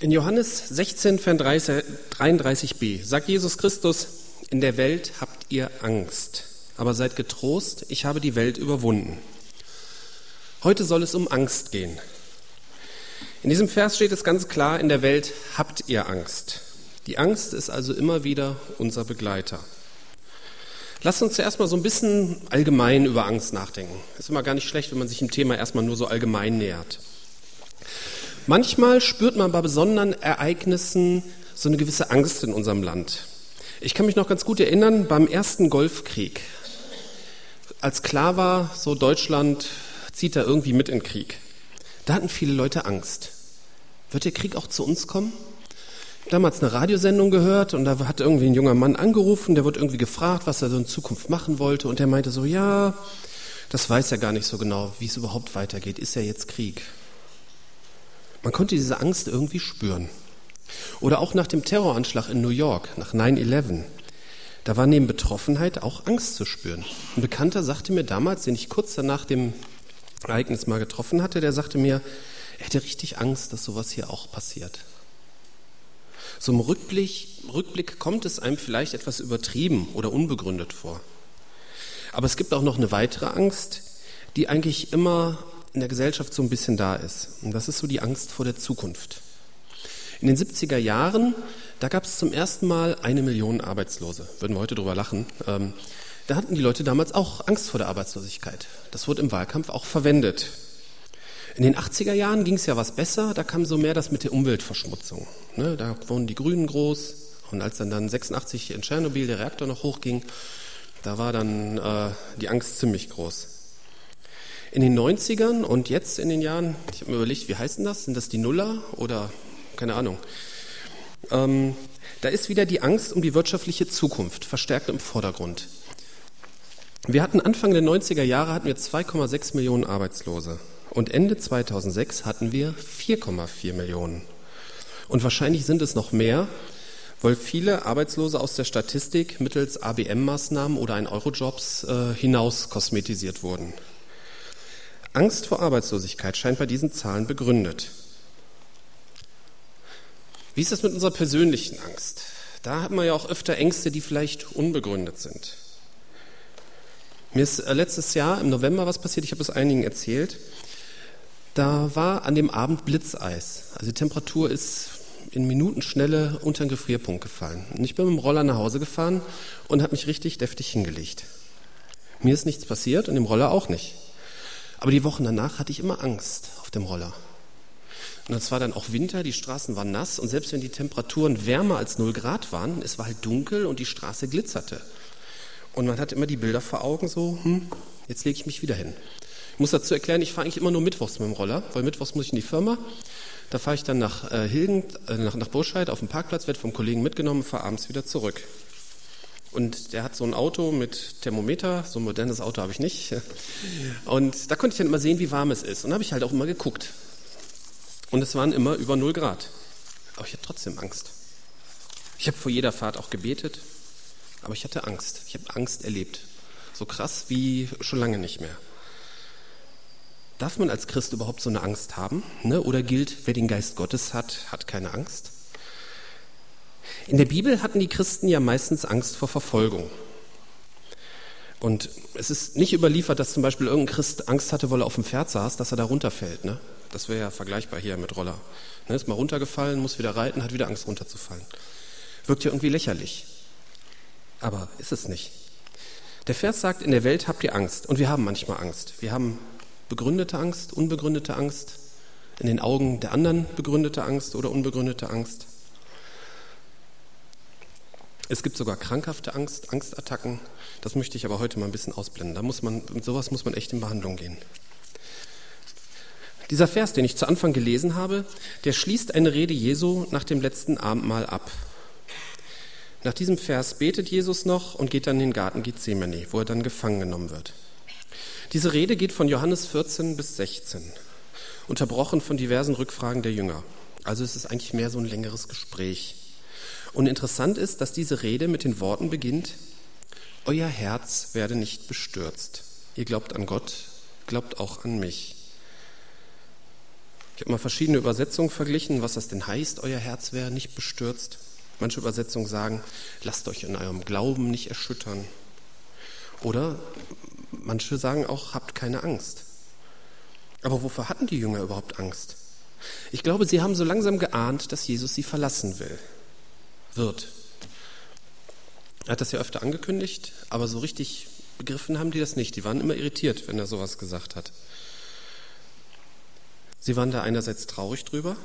In Johannes 16, 33b sagt Jesus Christus, in der Welt habt ihr Angst, aber seid getrost, ich habe die Welt überwunden. Heute soll es um Angst gehen. In diesem Vers steht es ganz klar, in der Welt habt ihr Angst. Die Angst ist also immer wieder unser Begleiter. Lasst uns zuerst mal so ein bisschen allgemein über Angst nachdenken. Ist immer gar nicht schlecht, wenn man sich dem Thema erstmal nur so allgemein nähert. Manchmal spürt man bei besonderen Ereignissen so eine gewisse Angst in unserem Land. Ich kann mich noch ganz gut erinnern beim ersten Golfkrieg. Als klar war, so Deutschland zieht da irgendwie mit in Krieg. Da hatten viele Leute Angst. Wird der Krieg auch zu uns kommen? Damals eine Radiosendung gehört und da hat irgendwie ein junger Mann angerufen, der wurde irgendwie gefragt, was er so in Zukunft machen wollte und der meinte so, ja, das weiß er gar nicht so genau, wie es überhaupt weitergeht. Ist ja jetzt Krieg. Man konnte diese Angst irgendwie spüren. Oder auch nach dem Terroranschlag in New York, nach 9-11. Da war neben Betroffenheit auch Angst zu spüren. Ein Bekannter sagte mir damals, den ich kurz danach dem Ereignis mal getroffen hatte, der sagte mir, er hätte richtig Angst, dass sowas hier auch passiert. So im Rückblick, Rückblick kommt es einem vielleicht etwas übertrieben oder unbegründet vor. Aber es gibt auch noch eine weitere Angst, die eigentlich immer in der Gesellschaft so ein bisschen da ist. Und das ist so die Angst vor der Zukunft. In den 70er Jahren, da gab es zum ersten Mal eine Million Arbeitslose. Würden wir heute drüber lachen. Ähm, da hatten die Leute damals auch Angst vor der Arbeitslosigkeit. Das wurde im Wahlkampf auch verwendet. In den 80er Jahren ging es ja was besser, da kam so mehr das mit der Umweltverschmutzung. Ne, da wurden die Grünen groß und als dann, dann 86 in Tschernobyl der Reaktor noch hochging, da war dann äh, die Angst ziemlich groß. In den 90ern und jetzt in den Jahren, ich habe mir überlegt, wie heißen das? Sind das die Nuller oder keine Ahnung? Ähm, da ist wieder die Angst um die wirtschaftliche Zukunft verstärkt im Vordergrund. Wir hatten Anfang der 90er Jahre hatten wir 2,6 Millionen Arbeitslose und Ende 2006 hatten wir 4,4 Millionen. Und wahrscheinlich sind es noch mehr, weil viele Arbeitslose aus der Statistik mittels ABM-Maßnahmen oder ein Eurojobs äh, hinaus kosmetisiert wurden. Angst vor Arbeitslosigkeit scheint bei diesen Zahlen begründet. Wie ist das mit unserer persönlichen Angst? Da hat man ja auch öfter Ängste, die vielleicht unbegründet sind. Mir ist äh, letztes Jahr im November was passiert, ich habe es einigen erzählt. Da war an dem Abend Blitzeis. Also die Temperatur ist in Minutenschnelle unter den Gefrierpunkt gefallen. Und ich bin mit dem Roller nach Hause gefahren und habe mich richtig deftig hingelegt. Mir ist nichts passiert und dem Roller auch nicht. Aber die Wochen danach hatte ich immer Angst auf dem Roller. Und es war dann auch Winter, die Straßen waren nass und selbst wenn die Temperaturen wärmer als 0 Grad waren, es war halt dunkel und die Straße glitzerte. Und man hat immer die Bilder vor Augen so, hm, jetzt lege ich mich wieder hin. Ich muss dazu erklären, ich fahre eigentlich immer nur mittwochs mit dem Roller, weil mittwochs muss ich in die Firma. Da fahre ich dann nach äh, Hilden, äh, nach, nach Burscheid auf dem Parkplatz, werde vom Kollegen mitgenommen, fahre abends wieder zurück. Und der hat so ein Auto mit Thermometer, so ein modernes Auto habe ich nicht. Und da konnte ich dann immer sehen, wie warm es ist. Und da habe ich halt auch immer geguckt. Und es waren immer über 0 Grad. Aber ich hatte trotzdem Angst. Ich habe vor jeder Fahrt auch gebetet, aber ich hatte Angst. Ich habe Angst erlebt. So krass wie schon lange nicht mehr. Darf man als Christ überhaupt so eine Angst haben? Ne? Oder gilt, wer den Geist Gottes hat, hat keine Angst? In der Bibel hatten die Christen ja meistens Angst vor Verfolgung. Und es ist nicht überliefert, dass zum Beispiel irgendein Christ Angst hatte, weil er auf dem Pferd saß, dass er da runterfällt. Ne? Das wäre ja vergleichbar hier mit Roller. Ne? Ist mal runtergefallen, muss wieder reiten, hat wieder Angst runterzufallen. Wirkt ja irgendwie lächerlich. Aber ist es nicht. Der Vers sagt, in der Welt habt ihr Angst. Und wir haben manchmal Angst. Wir haben begründete Angst, unbegründete Angst, in den Augen der anderen begründete Angst oder unbegründete Angst. Es gibt sogar krankhafte Angst, Angstattacken. Das möchte ich aber heute mal ein bisschen ausblenden. Da muss man, mit sowas muss man echt in Behandlung gehen. Dieser Vers, den ich zu Anfang gelesen habe, der schließt eine Rede Jesu nach dem letzten Abendmahl ab. Nach diesem Vers betet Jesus noch und geht dann in den Garten Gethsemane, wo er dann gefangen genommen wird. Diese Rede geht von Johannes 14 bis 16, unterbrochen von diversen Rückfragen der Jünger. Also es ist eigentlich mehr so ein längeres Gespräch. Und interessant ist, dass diese Rede mit den Worten beginnt, Euer Herz werde nicht bestürzt. Ihr glaubt an Gott, glaubt auch an mich. Ich habe mal verschiedene Übersetzungen verglichen, was das denn heißt, euer Herz wäre nicht bestürzt. Manche Übersetzungen sagen, lasst euch in eurem Glauben nicht erschüttern. Oder manche sagen auch, habt keine Angst. Aber wofür hatten die Jünger überhaupt Angst? Ich glaube, sie haben so langsam geahnt, dass Jesus sie verlassen will, wird. Er hat das ja öfter angekündigt, aber so richtig begriffen haben die das nicht. Die waren immer irritiert, wenn er sowas gesagt hat. Sie waren da einerseits traurig drüber,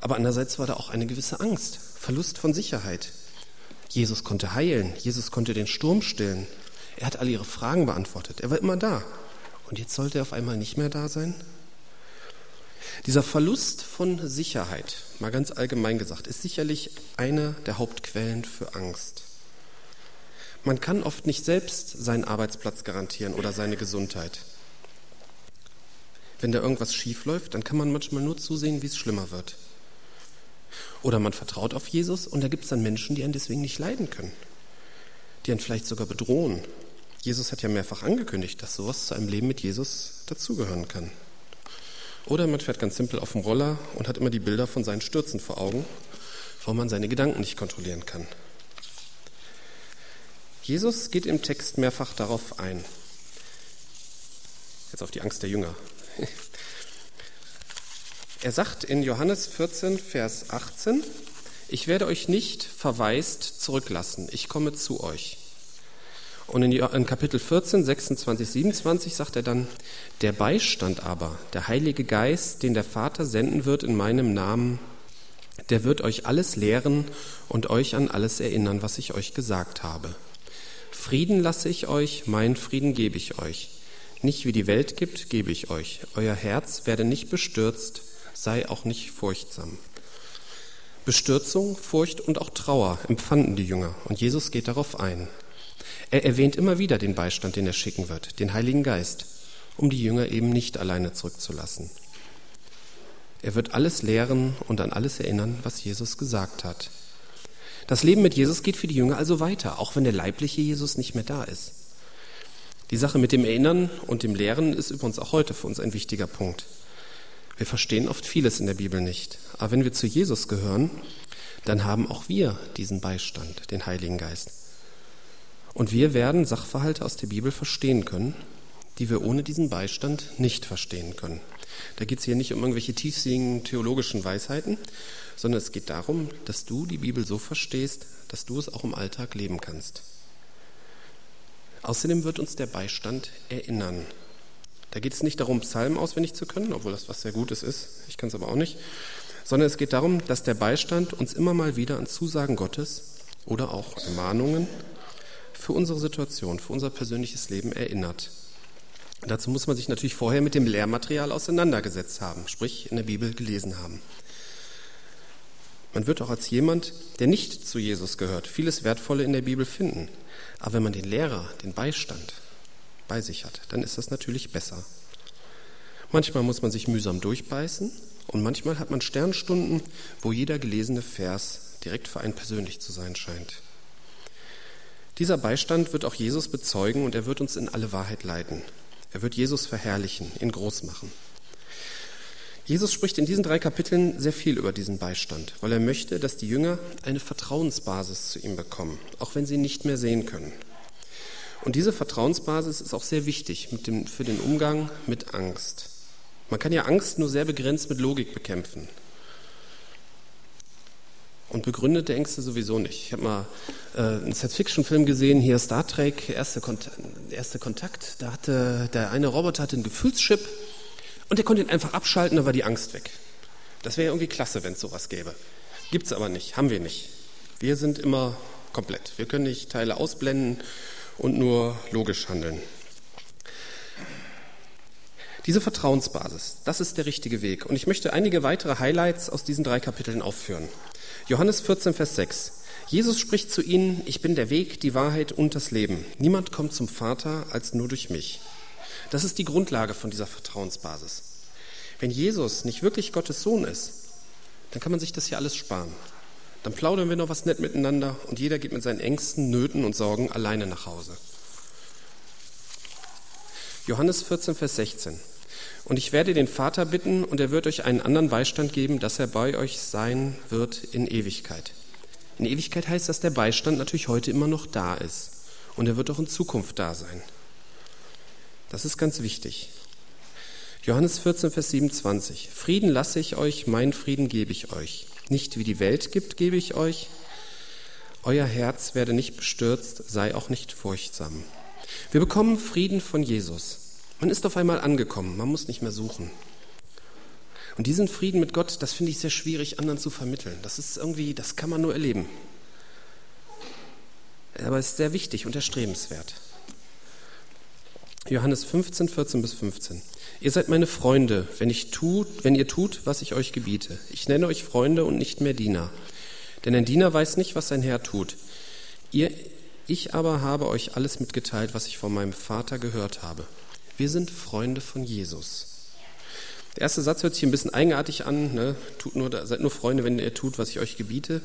aber andererseits war da auch eine gewisse Angst, Verlust von Sicherheit. Jesus konnte heilen, Jesus konnte den Sturm stillen. Er hat alle ihre Fragen beantwortet. Er war immer da. Und jetzt sollte er auf einmal nicht mehr da sein? Dieser Verlust von Sicherheit, mal ganz allgemein gesagt, ist sicherlich eine der Hauptquellen für Angst. Man kann oft nicht selbst seinen Arbeitsplatz garantieren oder seine Gesundheit. Wenn da irgendwas schief läuft, dann kann man manchmal nur zusehen, wie es schlimmer wird. Oder man vertraut auf Jesus und da gibt es dann Menschen, die einen deswegen nicht leiden können, die einen vielleicht sogar bedrohen. Jesus hat ja mehrfach angekündigt, dass sowas zu einem Leben mit Jesus dazugehören kann. Oder man fährt ganz simpel auf dem Roller und hat immer die Bilder von seinen Stürzen vor Augen, weil man seine Gedanken nicht kontrollieren kann. Jesus geht im Text mehrfach darauf ein. Jetzt auf die Angst der Jünger. Er sagt in Johannes 14, Vers 18, ich werde euch nicht verwaist zurücklassen, ich komme zu euch. Und in Kapitel 14, 26, 27 sagt er dann, der Beistand aber, der Heilige Geist, den der Vater senden wird in meinem Namen, der wird euch alles lehren und euch an alles erinnern, was ich euch gesagt habe. Frieden lasse ich euch, mein Frieden gebe ich euch. Nicht wie die Welt gibt, gebe ich euch. Euer Herz werde nicht bestürzt, sei auch nicht furchtsam. Bestürzung, Furcht und auch Trauer empfanden die Jünger und Jesus geht darauf ein. Er erwähnt immer wieder den Beistand, den er schicken wird, den Heiligen Geist, um die Jünger eben nicht alleine zurückzulassen. Er wird alles lehren und an alles erinnern, was Jesus gesagt hat. Das Leben mit Jesus geht für die Jünger also weiter, auch wenn der leibliche Jesus nicht mehr da ist. Die Sache mit dem Erinnern und dem Lehren ist übrigens auch heute für uns ein wichtiger Punkt. Wir verstehen oft vieles in der Bibel nicht, aber wenn wir zu Jesus gehören, dann haben auch wir diesen Beistand, den Heiligen Geist. Und wir werden Sachverhalte aus der Bibel verstehen können, die wir ohne diesen Beistand nicht verstehen können. Da geht es hier nicht um irgendwelche tiefsinnigen theologischen Weisheiten, sondern es geht darum, dass du die Bibel so verstehst, dass du es auch im Alltag leben kannst. Außerdem wird uns der Beistand erinnern. Da geht es nicht darum, Psalmen auswendig zu können, obwohl das was sehr Gutes ist, ich kann es aber auch nicht, sondern es geht darum, dass der Beistand uns immer mal wieder an Zusagen Gottes oder auch Ermahnungen für unsere Situation, für unser persönliches Leben erinnert. Dazu muss man sich natürlich vorher mit dem Lehrmaterial auseinandergesetzt haben, sprich in der Bibel gelesen haben. Man wird auch als jemand, der nicht zu Jesus gehört, vieles Wertvolle in der Bibel finden. Aber wenn man den Lehrer, den Beistand bei sich hat, dann ist das natürlich besser. Manchmal muss man sich mühsam durchbeißen und manchmal hat man Sternstunden, wo jeder gelesene Vers direkt für einen persönlich zu sein scheint. Dieser Beistand wird auch Jesus bezeugen und er wird uns in alle Wahrheit leiten. Er wird Jesus verherrlichen, ihn groß machen. Jesus spricht in diesen drei Kapiteln sehr viel über diesen Beistand, weil er möchte, dass die Jünger eine Vertrauensbasis zu ihm bekommen, auch wenn sie ihn nicht mehr sehen können. Und diese Vertrauensbasis ist auch sehr wichtig dem, für den Umgang mit Angst. Man kann ja Angst nur sehr begrenzt mit Logik bekämpfen. Und begründete Ängste sowieso nicht. Ich habe mal äh, einen Science-Fiction-Film gesehen, hier Star Trek, erste, Kont erste Kontakt. Da hatte der eine Roboter hatte einen Gefühlschip und der konnte ihn einfach abschalten, da war die Angst weg. Das wäre irgendwie klasse, wenn es sowas gäbe. Gibt es aber nicht, haben wir nicht. Wir sind immer komplett. Wir können nicht Teile ausblenden und nur logisch handeln. Diese Vertrauensbasis, das ist der richtige Weg. Und ich möchte einige weitere Highlights aus diesen drei Kapiteln aufführen. Johannes 14, Vers 6. Jesus spricht zu ihnen, ich bin der Weg, die Wahrheit und das Leben. Niemand kommt zum Vater als nur durch mich. Das ist die Grundlage von dieser Vertrauensbasis. Wenn Jesus nicht wirklich Gottes Sohn ist, dann kann man sich das hier alles sparen. Dann plaudern wir noch was nett miteinander und jeder geht mit seinen Ängsten, Nöten und Sorgen alleine nach Hause. Johannes 14, Vers 16. Und ich werde den Vater bitten, und er wird euch einen anderen Beistand geben, dass er bei euch sein wird in Ewigkeit. In Ewigkeit heißt, dass der Beistand natürlich heute immer noch da ist. Und er wird auch in Zukunft da sein. Das ist ganz wichtig. Johannes 14, Vers 27. Frieden lasse ich euch, mein Frieden gebe ich euch. Nicht wie die Welt gibt, gebe ich euch. Euer Herz werde nicht bestürzt, sei auch nicht furchtsam. Wir bekommen Frieden von Jesus. Man ist auf einmal angekommen, man muss nicht mehr suchen. Und diesen Frieden mit Gott, das finde ich sehr schwierig, anderen zu vermitteln. Das ist irgendwie, das kann man nur erleben. Aber es ist sehr wichtig und erstrebenswert. Johannes 15, 14 bis 15. Ihr seid meine Freunde, wenn, ich tut, wenn ihr tut, was ich euch gebiete. Ich nenne euch Freunde und nicht mehr Diener. Denn ein Diener weiß nicht, was sein Herr tut. Ihr, ich aber habe euch alles mitgeteilt, was ich von meinem Vater gehört habe. Wir sind Freunde von Jesus. Der erste Satz hört sich ein bisschen eigenartig an. Ne? Tut nur, seid nur Freunde, wenn ihr tut, was ich euch gebiete.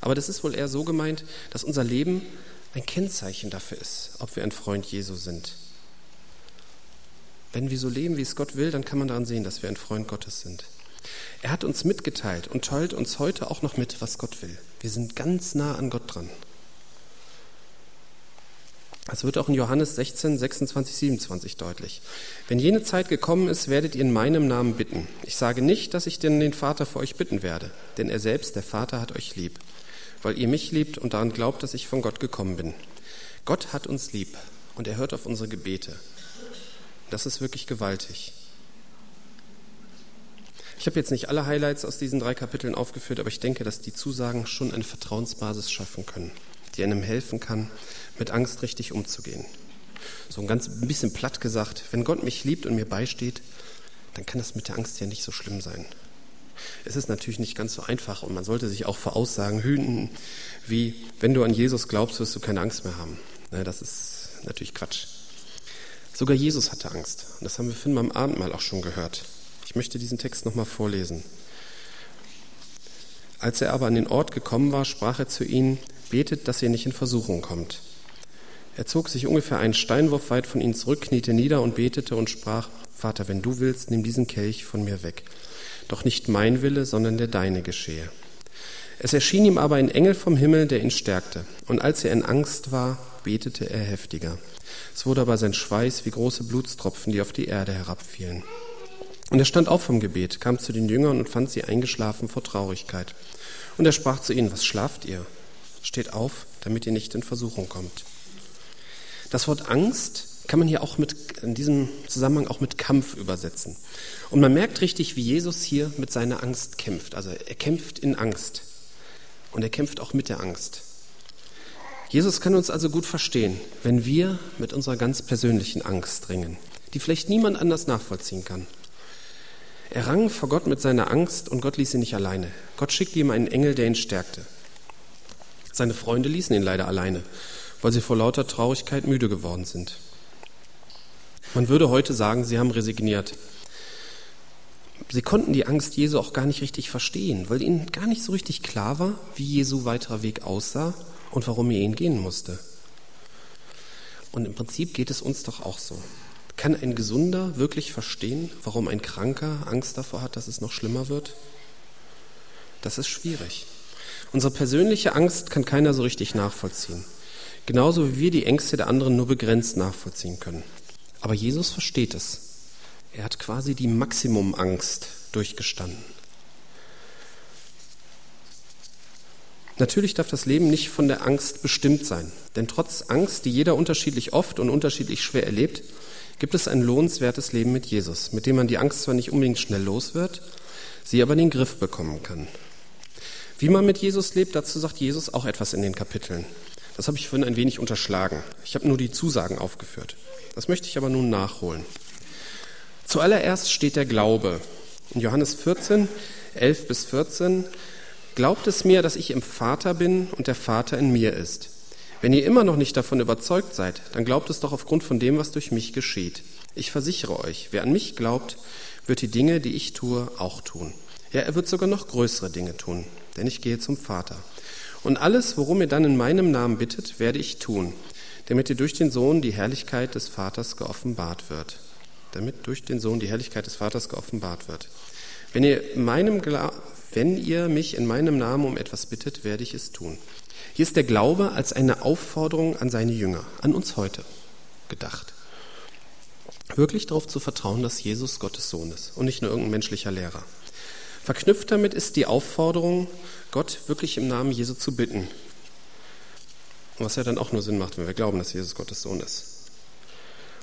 Aber das ist wohl eher so gemeint, dass unser Leben ein Kennzeichen dafür ist, ob wir ein Freund Jesu sind. Wenn wir so leben, wie es Gott will, dann kann man daran sehen, dass wir ein Freund Gottes sind. Er hat uns mitgeteilt und teilt uns heute auch noch mit, was Gott will. Wir sind ganz nah an Gott dran. Das wird auch in Johannes 16, 26, 27 deutlich. Wenn jene Zeit gekommen ist, werdet ihr in meinem Namen bitten. Ich sage nicht, dass ich denn den Vater für euch bitten werde, denn er selbst, der Vater, hat euch lieb, weil ihr mich liebt und daran glaubt, dass ich von Gott gekommen bin. Gott hat uns lieb und er hört auf unsere Gebete. Das ist wirklich gewaltig. Ich habe jetzt nicht alle Highlights aus diesen drei Kapiteln aufgeführt, aber ich denke, dass die Zusagen schon eine Vertrauensbasis schaffen können, die einem helfen kann, mit Angst richtig umzugehen. So ein ganz ein bisschen platt gesagt, wenn Gott mich liebt und mir beisteht, dann kann das mit der Angst ja nicht so schlimm sein. Es ist natürlich nicht ganz so einfach und man sollte sich auch vor Aussagen hüten, wie wenn du an Jesus glaubst, wirst du keine Angst mehr haben. Das ist natürlich Quatsch. Sogar Jesus hatte Angst. Und das haben wir vorhin beim Abendmahl auch schon gehört. Ich möchte diesen Text nochmal vorlesen. Als er aber an den Ort gekommen war, sprach er zu ihnen, betet, dass ihr nicht in Versuchung kommt. Er zog sich ungefähr einen Steinwurf weit von ihnen zurück, kniete nieder und betete und sprach, Vater, wenn du willst, nimm diesen Kelch von mir weg. Doch nicht mein Wille, sondern der deine geschehe. Es erschien ihm aber ein Engel vom Himmel, der ihn stärkte. Und als er in Angst war, betete er heftiger. Es wurde aber sein Schweiß wie große Blutstropfen, die auf die Erde herabfielen. Und er stand auf vom Gebet, kam zu den Jüngern und fand sie eingeschlafen vor Traurigkeit. Und er sprach zu ihnen, was schlaft ihr? Steht auf, damit ihr nicht in Versuchung kommt. Das Wort Angst kann man hier auch mit, in diesem Zusammenhang auch mit Kampf übersetzen. Und man merkt richtig, wie Jesus hier mit seiner Angst kämpft. Also er kämpft in Angst. Und er kämpft auch mit der Angst. Jesus kann uns also gut verstehen, wenn wir mit unserer ganz persönlichen Angst ringen, die vielleicht niemand anders nachvollziehen kann. Er rang vor Gott mit seiner Angst und Gott ließ ihn nicht alleine. Gott schickte ihm einen Engel, der ihn stärkte. Seine Freunde ließen ihn leider alleine, weil sie vor lauter Traurigkeit müde geworden sind. Man würde heute sagen, sie haben resigniert. Sie konnten die Angst Jesu auch gar nicht richtig verstehen, weil ihnen gar nicht so richtig klar war, wie Jesu weiterer Weg aussah und warum er ihn gehen musste. Und im Prinzip geht es uns doch auch so. Kann ein Gesunder wirklich verstehen, warum ein Kranker Angst davor hat, dass es noch schlimmer wird? Das ist schwierig. Unsere persönliche Angst kann keiner so richtig nachvollziehen. Genauso wie wir die Ängste der anderen nur begrenzt nachvollziehen können. Aber Jesus versteht es. Er hat quasi die Maximumangst durchgestanden. Natürlich darf das Leben nicht von der Angst bestimmt sein, denn trotz Angst, die jeder unterschiedlich oft und unterschiedlich schwer erlebt, gibt es ein lohnenswertes Leben mit Jesus, mit dem man die Angst zwar nicht unbedingt schnell los wird, sie aber in den Griff bekommen kann. Wie man mit Jesus lebt, dazu sagt Jesus auch etwas in den Kapiteln. Das habe ich vorhin ein wenig unterschlagen. Ich habe nur die Zusagen aufgeführt. Das möchte ich aber nun nachholen. Zuallererst steht der Glaube. In Johannes 14, 11 bis 14 Glaubt es mir, dass ich im Vater bin und der Vater in mir ist. Wenn ihr immer noch nicht davon überzeugt seid, dann glaubt es doch aufgrund von dem, was durch mich geschieht. Ich versichere euch, wer an mich glaubt, wird die Dinge, die ich tue, auch tun. Ja, er wird sogar noch größere Dinge tun, denn ich gehe zum Vater. Und alles, worum ihr dann in meinem Namen bittet, werde ich tun, damit ihr durch den Sohn die Herrlichkeit des Vaters geoffenbart wird. damit durch den Sohn die Herrlichkeit des Vaters geoffenbart wird. Wenn ihr, meinem wenn ihr mich in meinem Namen um etwas bittet, werde ich es tun. Hier ist der Glaube als eine Aufforderung an seine Jünger, an uns heute gedacht. Wirklich darauf zu vertrauen, dass Jesus Gottes Sohn ist und nicht nur irgendein menschlicher Lehrer. Verknüpft damit ist die Aufforderung, Gott wirklich im Namen Jesu zu bitten. Was ja dann auch nur Sinn macht, wenn wir glauben, dass Jesus Gottes Sohn ist.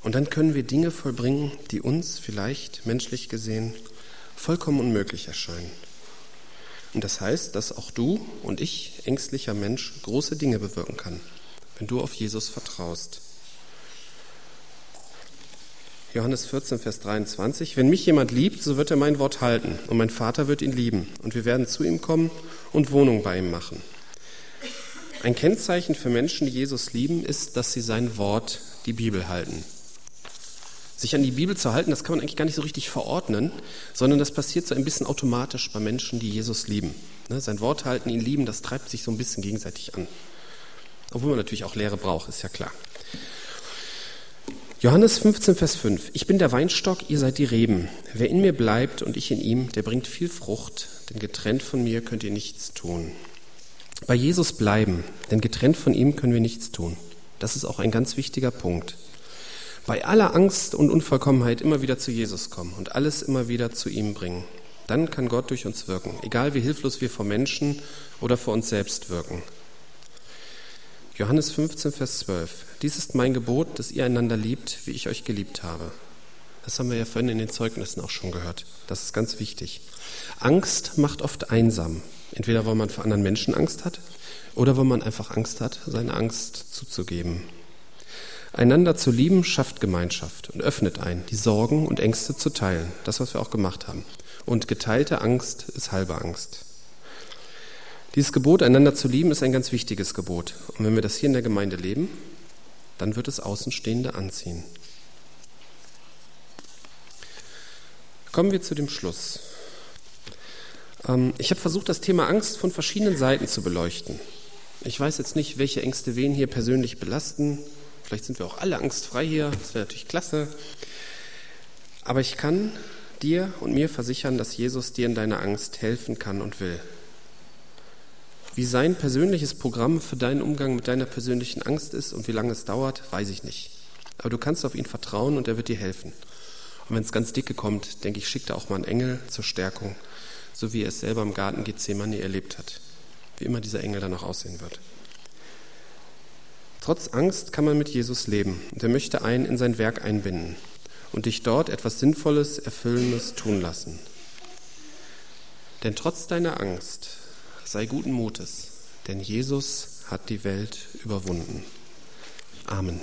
Und dann können wir Dinge vollbringen, die uns vielleicht menschlich gesehen vollkommen unmöglich erscheinen. Und das heißt, dass auch du und ich, ängstlicher Mensch, große Dinge bewirken kann, wenn du auf Jesus vertraust. Johannes 14, Vers 23. Wenn mich jemand liebt, so wird er mein Wort halten und mein Vater wird ihn lieben und wir werden zu ihm kommen und Wohnung bei ihm machen. Ein Kennzeichen für Menschen, die Jesus lieben, ist, dass sie sein Wort, die Bibel, halten. Sich an die Bibel zu halten, das kann man eigentlich gar nicht so richtig verordnen, sondern das passiert so ein bisschen automatisch bei Menschen, die Jesus lieben. Ne, sein Wort halten, ihn lieben, das treibt sich so ein bisschen gegenseitig an. Obwohl man natürlich auch Lehre braucht, ist ja klar. Johannes 15, Vers 5. Ich bin der Weinstock, ihr seid die Reben. Wer in mir bleibt und ich in ihm, der bringt viel Frucht, denn getrennt von mir könnt ihr nichts tun. Bei Jesus bleiben, denn getrennt von ihm können wir nichts tun. Das ist auch ein ganz wichtiger Punkt. Bei aller Angst und Unvollkommenheit immer wieder zu Jesus kommen und alles immer wieder zu ihm bringen. Dann kann Gott durch uns wirken, egal wie hilflos wir vor Menschen oder vor uns selbst wirken. Johannes 15, Vers 12. Dies ist mein Gebot, dass ihr einander liebt, wie ich euch geliebt habe. Das haben wir ja vorhin in den Zeugnissen auch schon gehört. Das ist ganz wichtig. Angst macht oft einsam. Entweder weil man vor anderen Menschen Angst hat oder weil man einfach Angst hat, seine Angst zuzugeben. Einander zu lieben schafft Gemeinschaft und öffnet ein, die Sorgen und Ängste zu teilen. Das, was wir auch gemacht haben. Und geteilte Angst ist halbe Angst. Dieses Gebot, einander zu lieben, ist ein ganz wichtiges Gebot. Und wenn wir das hier in der Gemeinde leben, dann wird es Außenstehende anziehen. Kommen wir zu dem Schluss. Ähm, ich habe versucht, das Thema Angst von verschiedenen Seiten zu beleuchten. Ich weiß jetzt nicht, welche Ängste wen hier persönlich belasten. Vielleicht sind wir auch alle angstfrei hier. Das wäre natürlich klasse. Aber ich kann dir und mir versichern, dass Jesus dir in deiner Angst helfen kann und will. Wie sein persönliches Programm für deinen Umgang mit deiner persönlichen Angst ist und wie lange es dauert, weiß ich nicht. Aber du kannst auf ihn vertrauen und er wird dir helfen. Und wenn es ganz dicke kommt, denke ich, schickt er auch mal einen Engel zur Stärkung, so wie er es selber im Garten Gethsemane erlebt hat. Wie immer dieser Engel dann auch aussehen wird. Trotz Angst kann man mit Jesus leben und er möchte einen in sein Werk einbinden und dich dort etwas Sinnvolles, Erfüllendes tun lassen. Denn trotz deiner Angst sei guten Mutes, denn Jesus hat die Welt überwunden. Amen.